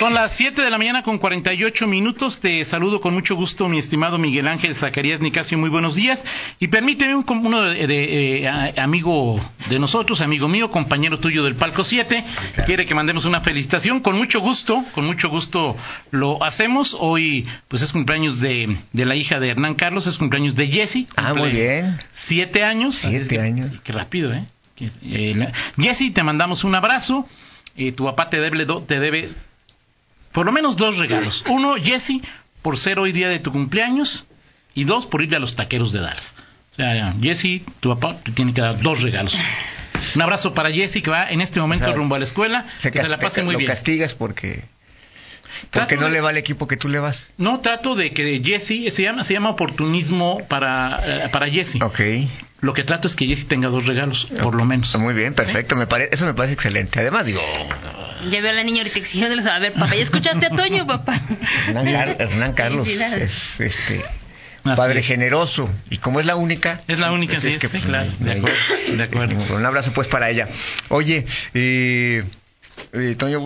Son las 7 de la mañana con 48 minutos. Te saludo con mucho gusto, mi estimado Miguel Ángel Zacarías Nicasio. Muy buenos días. Y permíteme, un, uno de, eh, amigo de nosotros, amigo mío, compañero tuyo del Palco 7, quiere que mandemos una felicitación. Con mucho gusto, con mucho gusto lo hacemos. Hoy, pues es cumpleaños de, la hija de Hernán Carlos, es cumpleaños de Jesse. Ah, muy bien. Siete años. Siete años. qué rápido, ¿eh? eh Jesse, te mandamos un abrazo. Eh, tu papá te debe, te debe por lo menos dos regalos. Uno, Jesse, por ser hoy día de tu cumpleaños. Y dos, por irle a los taqueros de Dallas. O sea, Jesse, tu papá te tiene que dar dos regalos. Un abrazo para Jesse que va en este momento rumbo a la escuela. Se que se la pase muy lo castigas porque porque no le va al equipo que tú le vas. No, trato de que Jesse, se llama, se llama oportunismo para, eh, para Jesse. Ok. Lo que trato es que Jesse tenga dos regalos, por lo menos. Muy bien, perfecto. Me parece, eso me parece excelente. Además, digo. Ya veo a la niña ahorita exigiéndoles a ver, papá, ¿ya escuchaste a Toño, papá? Hernán, Carlos es este padre generoso. Y como es la única. Es la única, pues sí, que, pues, claro. De acuerdo. De acuerdo. Un abrazo pues para ella. Oye, eh, eh, Toño,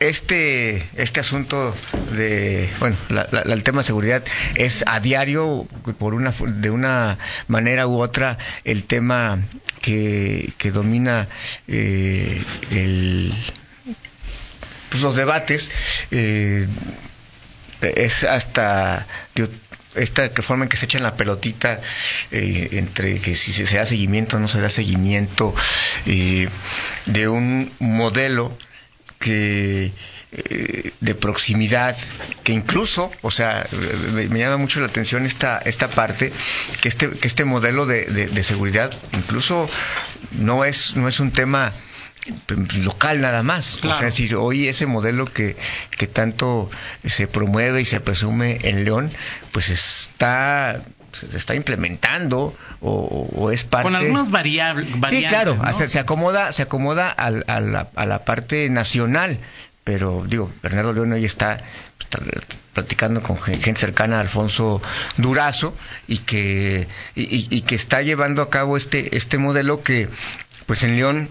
este, este asunto de, bueno, el tema de seguridad es a diario, por una, de una manera u otra, el tema que, que domina eh, el, pues los debates. Eh, es hasta esta forma en que se echa la pelotita eh, entre que si se, da seguimiento o no se da seguimiento de un modelo que eh, de proximidad que incluso o sea me, llama mucho la atención esta esta parte que este que este modelo de, de, seguridad incluso no es no es un tema local nada más. O sea, decir, hoy ese modelo que, que tanto se promueve y se presume en León, pues está se está implementando o, es parte con algunas variables sí claro se, acomoda se acomoda a, la, a, la, parte nacional pero digo Bernardo León hoy está, platicando con gente cercana a Alfonso Durazo y que y, que está llevando a cabo este este modelo que pues en León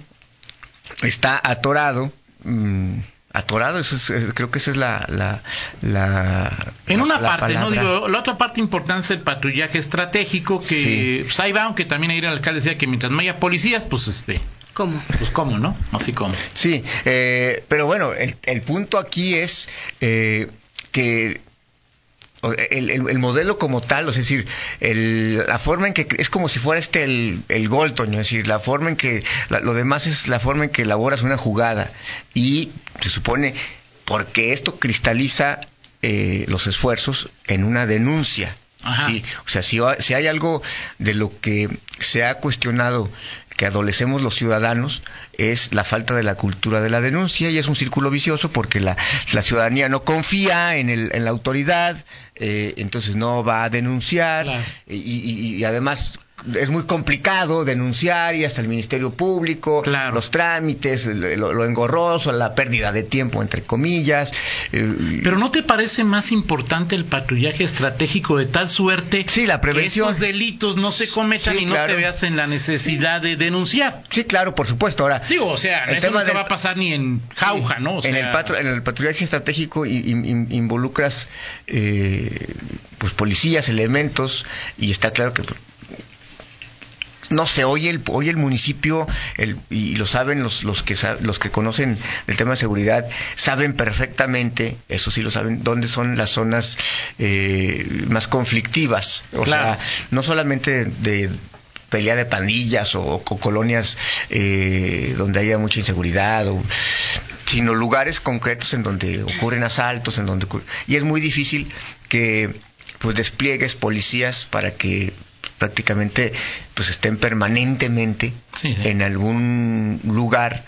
está atorado mm, atorado, eso creo que esa es la... la, en una parte, ¿no? Digo, la otra parte importante es el patrullaje estratégico, que pues ahí va, aunque también ayer el alcalde decía que mientras no haya policías, pues este... ¿Cómo? Pues cómo, ¿no? Así como. Sí, eh, pero bueno, el, el, punto aquí es eh, que el, el, modelo como tal, es decir, la forma en que es como si fuera este el, el gol, es decir, la forma en que lo demás es la forma en que elaboras una jugada y se supone porque esto cristaliza eh, los esfuerzos en una denuncia. O sea, si, si hay algo de lo que se ha cuestionado que adolecemos los ciudadanos es la falta de la cultura de la denuncia y es un círculo vicioso porque la, la ciudadanía no confía en, el, en la autoridad, eh, entonces no va a denunciar y, y, además es muy complicado denunciar y hasta el Ministerio Público, los trámites, lo, engorroso, la pérdida de tiempo, entre comillas. Eh, Pero ¿no te parece más importante el patrullaje estratégico de tal suerte sí, la prevención. que estos delitos no se cometan y no te veas en la necesidad de denunciar? Sí, claro, por supuesto. Ahora, digo, o sea, eso no te va a pasar ni en jauja, ¿no? en, el en el patrullaje estratégico involucras eh, pues policías, elementos y está claro que no sé, hoy el, hoy el municipio, el, y lo saben los, los, que, los que conocen el tema de seguridad, saben perfectamente, eso sí lo saben, dónde son las zonas eh, más conflictivas. O sea, no solamente de pelea de pandillas o, colonias eh, donde haya mucha inseguridad, o, sino lugares concretos en donde ocurren asaltos, en donde y es muy difícil que pues despliegues policías para que prácticamente pues estén permanentemente en algún lugar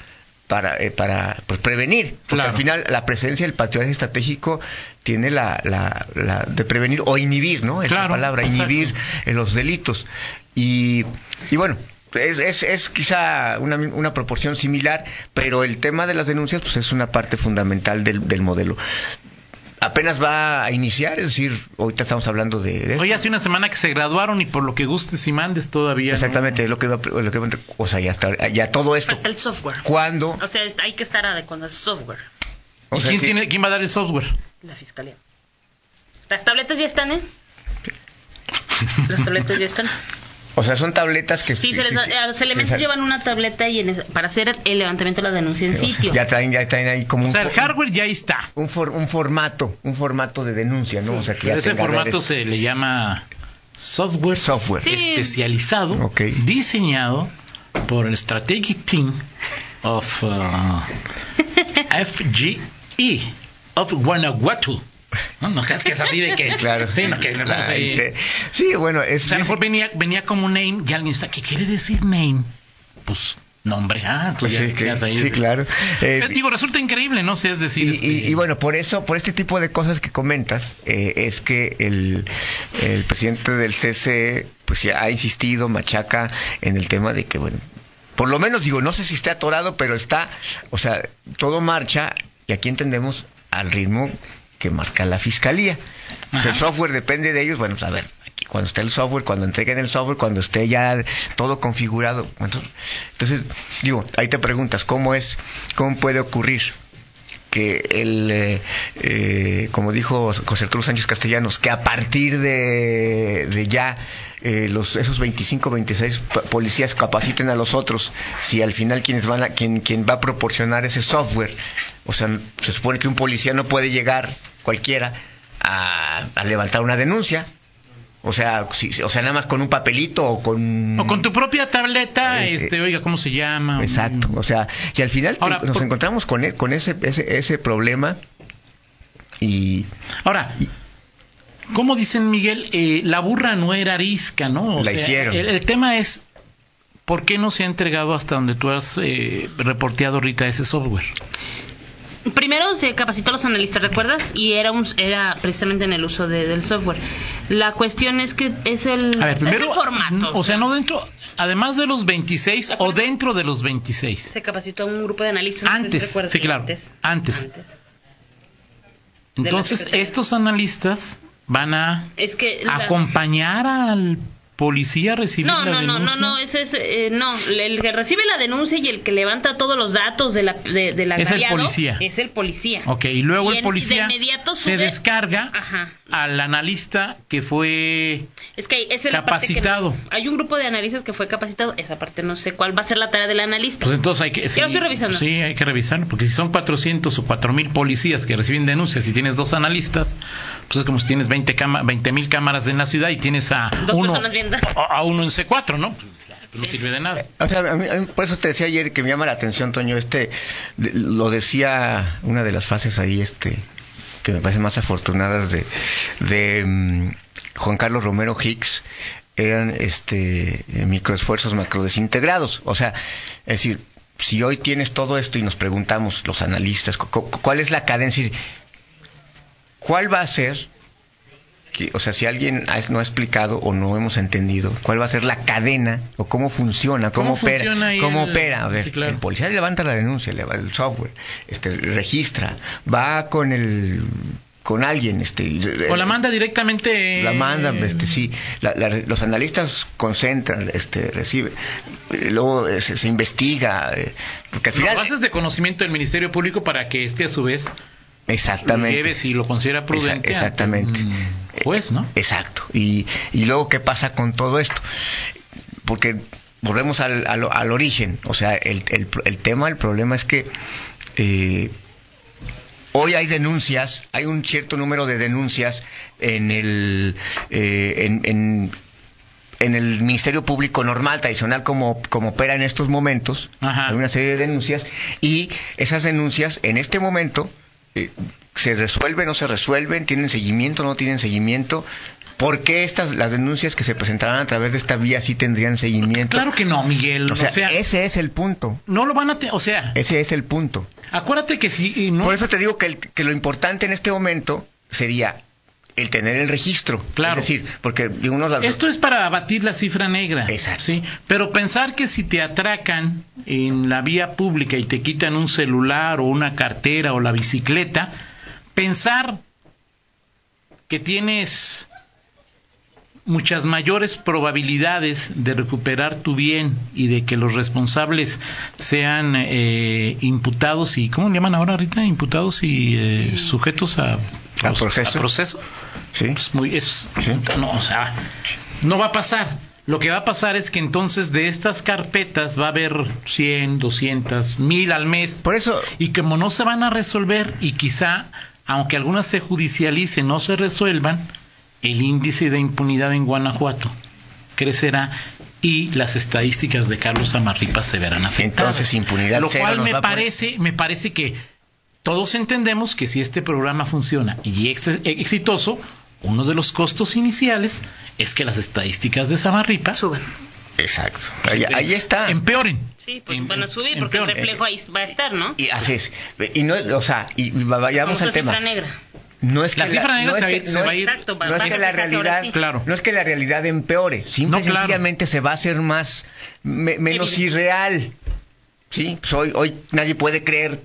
para, eh, para pues, prevenir. Porque al final la presencia del patrullaje estratégico tiene la, la, de prevenir o inhibir, ¿no? Es la palabra, inhibir los delitos. Y, y bueno, es, es, es, quizá una, una, proporción similar, pero el tema de las denuncias pues es una parte fundamental del, del modelo apenas va a iniciar, es decir, ahorita estamos hablando de. Oye, hace una semana que se graduaron y por lo que gustes y mandes todavía. ¿no? Exactamente, lo que va, lo que, o sea, ya está, ya todo esto. Falta el software. ¿Cuándo? O sea, es- hay que estar adecuando el software. O ¿Y sea, quién, sí. tiene, quién va a dar el software? La fiscalía. Las tabletas ya están, ¿eh? Las tabletas ya están. O sea, son tabletas que Sí, se les a los elementos sí, llevan una tableta y en es- para hacer el levantamiento de la denuncia en sitio. Ya traen, ya traen ahí como O un, sea, el hardware ya está. un, for- un formato, un formato de denuncia, ¿no? Sí. O sea, que Pero ya ese formato se le llama software, Software. Sí. especializado, diseñado por el Strategic Team of uh, FGE of Guanajuato. No, no creas que es así de que. Claro. Sí, no, que, no, sé. sí. Sí, bueno, es, O sea, a lo mejor venía, venía como name y alguien está, ¿qué quiere decir name? Pues nombre, ah, tú pues ya sí, que- claro. Eh, Digo, resulta increíble, ¿no? O sea, es decir, Y, este, y- y bueno, por eso, por este tipo de cosas que comentas, eh, es que el, el presidente del CCE pues ya ha insistido, machaca en el tema de que, bueno, por lo menos digo, no sé si esté atorado, pero está, o sea, todo marcha y aquí entendemos al ritmo que marca la fiscalía. Pues el software depende de ellos, bueno, pues, a ver, aquí cuando esté el software, cuando entreguen el software, cuando esté ya todo configurado. Entonces, entonces, digo, ahí te preguntas, ¿cómo es, cómo puede ocurrir? Que el, eh, eh, como dijo José Arturo Sánchez Castellanos, que a partir de, ya eh, los, esos 25, 26 p- policías capaciten a los otros, si al final quienes van a, quien, quien va a proporcionar ese software, o sea, se supone que un policía no puede llegar cualquiera a, a levantar una denuncia, o sea, si- o sea, nada más con un papelito o con... O con tu propia tableta, Eh, este, oiga, ¿cómo se llama? Exacto, o sea, y al final Ahora, nos por- encontramos con, e- con ese, ese, ese problema y... Ahora, ¿cómo dicen, Miguel? Eh, la burra no era arisca, ¿no? O La hicieron. El, el tema es, ¿por qué no se ha entregado hasta donde tú has eh, reporteado ahorita ese software? Primero se capacitó a los analistas, ¿recuerdas? Y era un, era precisamente en el uso de- del software. La cuestión es que es el, A ver, primero, es el formato. o sea, no dentro, además de los 26 o dentro de los 26. se capacitó a un grupo de analistas. no sé si Antes, sí, claro, Antes. Entonces, estos analistas van a Es que la- acompañar al policía a recibir No, la no, no, no, denuncia. no, ese es, eh, no, el que recibe la denuncia y el que levanta todos los datos de la, de, del Es el policía. Es el policía. Ok, y luego Y el policía de inmediato se descarga Ajá. al analista que fue Es que esa es la parte que no- Capacitado. hay un grupo de analistas que fue capacitado. Esa parte no sé cuál va a ser la tarea del analista. Pues entonces hay que... Estoy revisando. Sí, hay que revisarlo, porque si son 400 o 4000 policías que reciben denuncias y tienes dos analistas, pues es como si tienes 20 cama, mil cámaras en la ciudad y tienes a Dos uno personas viendo. A, a uno en C4, ¿no? Pues, no sirve de nada. O sea, a mí- a mí por eso te decía ayer que me llama la atención, Toño, este, de- lo decía una de las fases ahí, este, que me parecen más afortunadas de, de mm, Juan Carlos Romero Hicks, eran este microesfuerzos macrodesintegrados. O sea, es decir, si hoy tienes todo esto y nos preguntamos los analistas, cu- cu- ¿cuál es la cadencia? ¿Cuál va a ser o sea, si alguien ha- no ha explicado o no hemos entendido cuál va a ser la cadena o cómo funciona, cómo, ¿Cómo opera, funciona cómo el- opera. A ver, Sí, claro. el policía levanta la denuncia, le va el software, este, registra, va con el, con alguien, este, O la manda directamente... la mandan, este, sí, la- la- los analistas concentran, este, recibe, eh, luego eh, se, se investiga, eh, porque al Lo final, bases de conocimiento del Ministerio Público para que este a su vez lo exactamente, lleve si lo considera prudente. Esa- exactamente. Juez, ¿no? Exacto. Y, y luego, ¿qué pasa con todo esto? Porque volvemos al, al- al origen. O sea, el, el- el tema, el problema es que eh, hoy hay denuncias, hay un cierto número de denuncias en el, eh, en, en- en el Ministerio Público normal, tradicional, como, como opera en estos momentos. Ajá. Hay una serie de denuncias y esas denuncias en este momento eh, se resuelven o no se resuelven, tienen seguimiento o no tienen seguimiento. ¿Por qué estas, las denuncias que se presentarán a través de esta vía sí tendrían seguimiento? Claro que no, Miguel. O sea, ese es el punto. no lo van a... te- o sea, Ese es el punto. acuérdate que si... y no, Por eso te digo que, el- que lo importante en este momento sería el tener el registro. Claro. Es decir, porque uno Esto es para abatir la cifra negra. Exacto. ¿sí? Pero pensar que si te atracan en la vía pública y te quitan un celular o una cartera o la bicicleta, pensar que tienes muchas mayores probabilidades de recuperar tu bien y de que los responsables sean eh, imputados y ¿cómo le llaman ahora ahorita? Imputados y eh, sujetos a, A proceso. a proceso. Sí. Es muy es Sí. no, o sea, no va a pasar. Lo que va a pasar es que entonces de estas carpetas va a haber 100, 200, 1000 al mes. Por eso, Y como no se van a resolver y quizá, aunque algunas se judicialicen, no se resuelvan, el índice de impunidad en Guanajuato crecerá y las estadísticas de Carlos Amarripa se verán afectadas. Entonces, impunidad Lo cero cual me a parece, me parece que todos entendemos que si este programa funciona y es exitoso, uno de los costos iniciales es que las estadísticas de Samarripa Suban. exacto. Ahí, ahí está. empeoren. Sí, pues Em- van a subir porque el reflejo ahí va a estar, ¿no? Y así es. Y no, o sea, y vayamos Vamos a al tema. cifra negra. No es que La cifra negra no es se va a que- ir- se no va a es- ir- Exacto, va- no es va a que ser la realidad. Claro. no es que la realidad empeore, simple No, claro. sencillamente se va a hacer más me- menos irreal. Sí, pues hoy, hoy nadie puede creer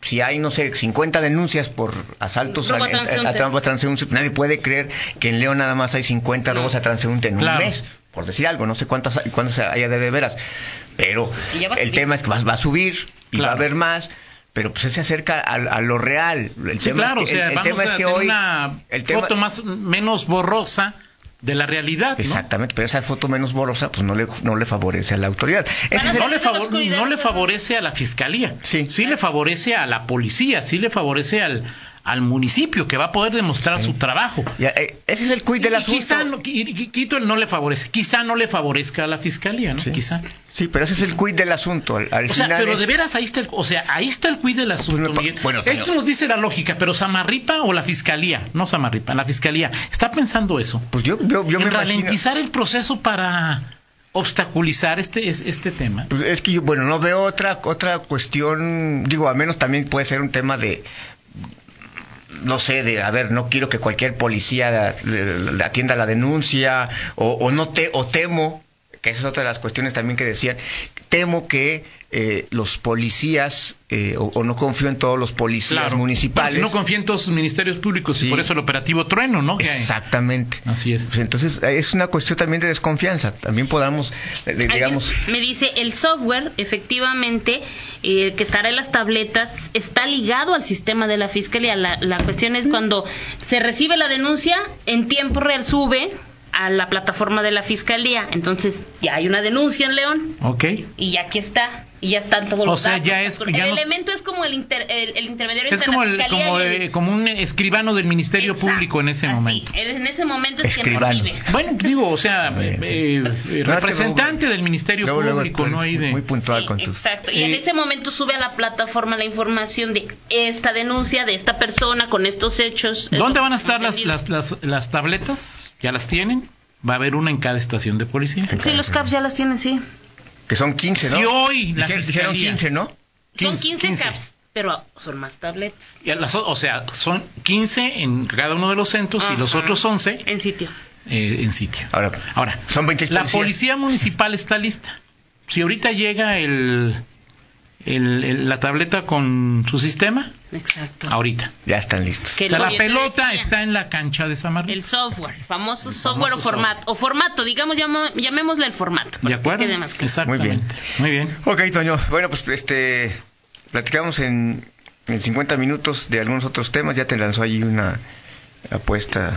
si hay, no sé, 50 denuncias por asaltos a, a a- transeúnte, nadie puede creer que en León nada más hay 50 No. robos a transeúnte en Claro. un mes, por decir algo, no sé cuántas cuántas haya de, de veras, pero el tema es que va, va a subir y va a haber más. Pero pues él se acerca a, a lo real. El Sí, tema claro, es que, o sea, el- el vamos tema a es que tener hoy una el tema- foto más menos borrosa de la realidad, ¿no? Exactamente, pero esa foto menos borrosa pues no le, no le favorece a la autoridad. Ese Van a es el- No le, favor- no le favorece a la fiscalía, Sí. le favorece a la policía, sí le favorece al, al municipio que va a poder demostrar su trabajo. ya, eh, ese es el quid del asunto. quizá, no- quito no le favorece, quizá no le favorezca a la fiscalía, ¿no? Sí. Quizá. Sí, pero ese es el quid del asunto. Al, al O sea, final pero es- de veras ahí está el, o sea, ahí está el quid del asunto, Pues me Miguel. bueno, señor. Esto nos dice la lógica, pero Samarripa o la fiscalía, no Samarripa, la fiscalía, está pensando eso. pues yo, yo, yo me en imagino... ralentizar el proceso para obstaculizar este es- este tema. Pues es que yo, bueno, no veo otra otra cuestión, digo, al menos también puede ser un tema de no sé, de, a ver, no quiero que cualquier policía atienda la denuncia, o, o no te, o temo, que esa es otra de las cuestiones también que decían, temo que eh, los policías, eh, o, o no confío en todos los policías Claro. municipales. Bueno, si no confía en todos sus ministerios públicos Sí. y por eso el operativo trueno, ¿no? Exactamente. Así es. Pues entonces es una cuestión también de desconfianza. También podamos, eh, Alguien digamos, Me dice, el software, efectivamente, eh, que estará en las tabletas, está ligado al sistema de la fiscalía. La, la cuestión es cuando se recibe la denuncia, en tiempo real sube a la plataforma de la fiscalía. Entonces, ya hay una denuncia en León Ok. y ya aquí está. Y ya están todos O los sea, datos. ya es- el no- elemento es como el, inter- el, el intermediario Es entre como, la el, fiscalía como, y el- eh, como un escribano del Ministerio Exacto, Público en ese así. momento. En ese momento es quien Escribano. recibe. Bueno, digo, o sea, eh, eh, representante del Ministerio luego, luego Público, ¿no? de- muy puntual Sí, con tus... Exacto. Y en Eh, ese momento sube a la plataforma la información de esta denuncia, de esta persona con estos hechos. ¿Dónde van a estar las, las, las, las tabletas? ¿Ya las tienen? Va a haber una en cada estación de policía. Sí, los CAPS ya las tienen, sí. Que son 15, ¿no? Si hoy la Dije- fiscalía... Dijeron 15, ¿no? Son 15, 15, 15. CAPS, pero son más tabletas. Las o sea, son 15 en cada uno de los centros y los Ajá. otros 11 En sitio. eh, en sitio. Ahora, Ahora, son 26 la policía municipal está lista. Si ahorita llega el, el- el- la tableta con su sistema, Exacto. ahorita. Ya están listos. Que O sea, la que pelota decía, está en la cancha de Samarripa. El software, el famoso El software famoso o formato. O formato, digamos, llamo- llamémosle el formato. ¿De que acuerdo? quede más claro. Exactamente. Muy bien. Ok, Toño. Bueno, pues este platicamos en, en 50 minutos de algunos otros temas. Ya te lanzó ahí una apuesta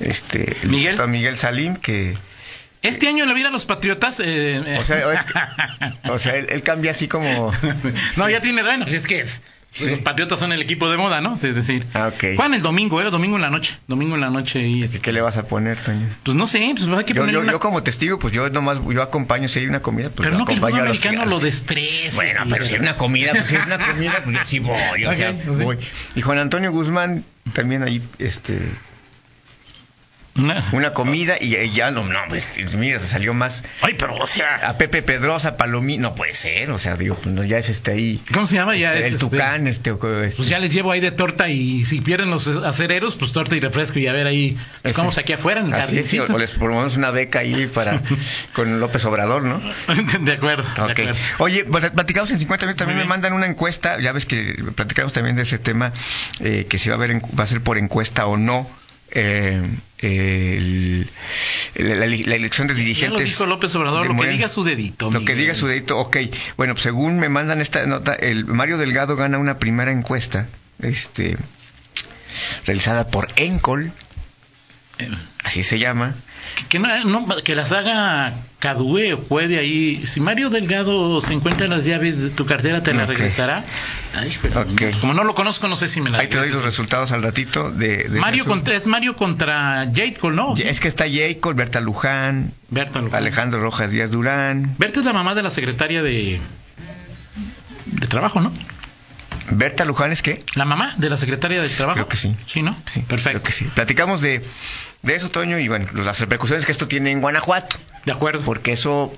este el Miguel. Miguel Salim que Este año en la vida de los patriotas. eh, o sea, es- o sea, él, él cambia así como no, ya tiene. Bueno, pues es que es. Sí. Los patriotas son el equipo de moda, ¿no? Es decir, Ah, ok. juegan el domingo, ¿eh? Domingo en la noche. Domingo en la noche y este, ¿Qué le vas a poner, Toño? Pues no sé, pues hay que Yo, yo, una- yo como testigo, pues yo nomás yo acompaño si hay una comida, pues Pero no que el fútbol a los a lo destrece. Bueno, pero si hay una comida, pues si hay una comida, pues yo sí voy, o Ok, sea, sí. voy. Y Juan Antonio Guzmán también ahí, este, Una- una comida y ya no, no, pues mira, se salió más Ay, pero o sea, a Pepe Pedrosa, Palomí, no puede ser, o sea, digo, pues no, ya es este ahí, ¿cómo se llama? Ya el es, este, Tucán, este, o- este, Pues ya les llevo ahí de torta y si pierden los acereros, pues torta y refresco y a ver ahí, pues, vamos aquí afuera en el así es, sí, o, les promovemos una beca ahí para con López Obrador, ¿no? De acuerdo, de Ok. acuerdo. Oye, pues, platicamos en 50 minutos, también me mandan una encuesta, ya ves que platicamos también de ese tema, eh, que si va a, haber, va a ser por encuesta o no, eh, el- la, la- la elección de Ya dirigentes. lo dijo López Obrador, lo que diga su dedito. Lo que diga su dedito, ok. Bueno, pues según me mandan esta nota, el Mario Delgado gana una primera encuesta, este, realizada por Encol, Eh, así se llama. Que, que no- no- que las haga Cadue puede ahí. Si Mario Delgado se encuentra las llaves de tu cartera, ¿te la regresará? Ay, pero Ok. Como no lo conozco, no sé si me la Ahí te doy los resultados al ratito de... de Mario contra, es Mario contra Jade Cole, ¿no? Es que está Jacob, Berta Luján, Berta Luján. Alejandro Rojas Díaz Durán. Berta es la mamá de la secretaria de de trabajo, ¿no? ¿Berta Luján es qué? La mamá de la secretaria de trabajo. Creo que sí. Sí, ¿no? Sí, Perfecto. Creo que sí. Platicamos de, de eso, Toño, y bueno, las repercusiones que esto tiene en Guanajuato, De acuerdo. porque eso...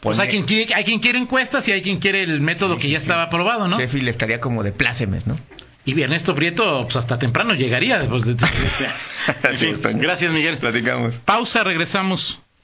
Pues hay quien, quiere, hay quien quiere encuestas y hay quien quiere el método Sí, que sí, ya sí. estaba aprobado, ¿no? Sheffield estaría como de plácemes, ¿no? Y Ernesto Prieto, pues hasta temprano llegaría después de... En Así fin, es, Toño. gracias, Miguel. Platicamos. Pausa, regresamos.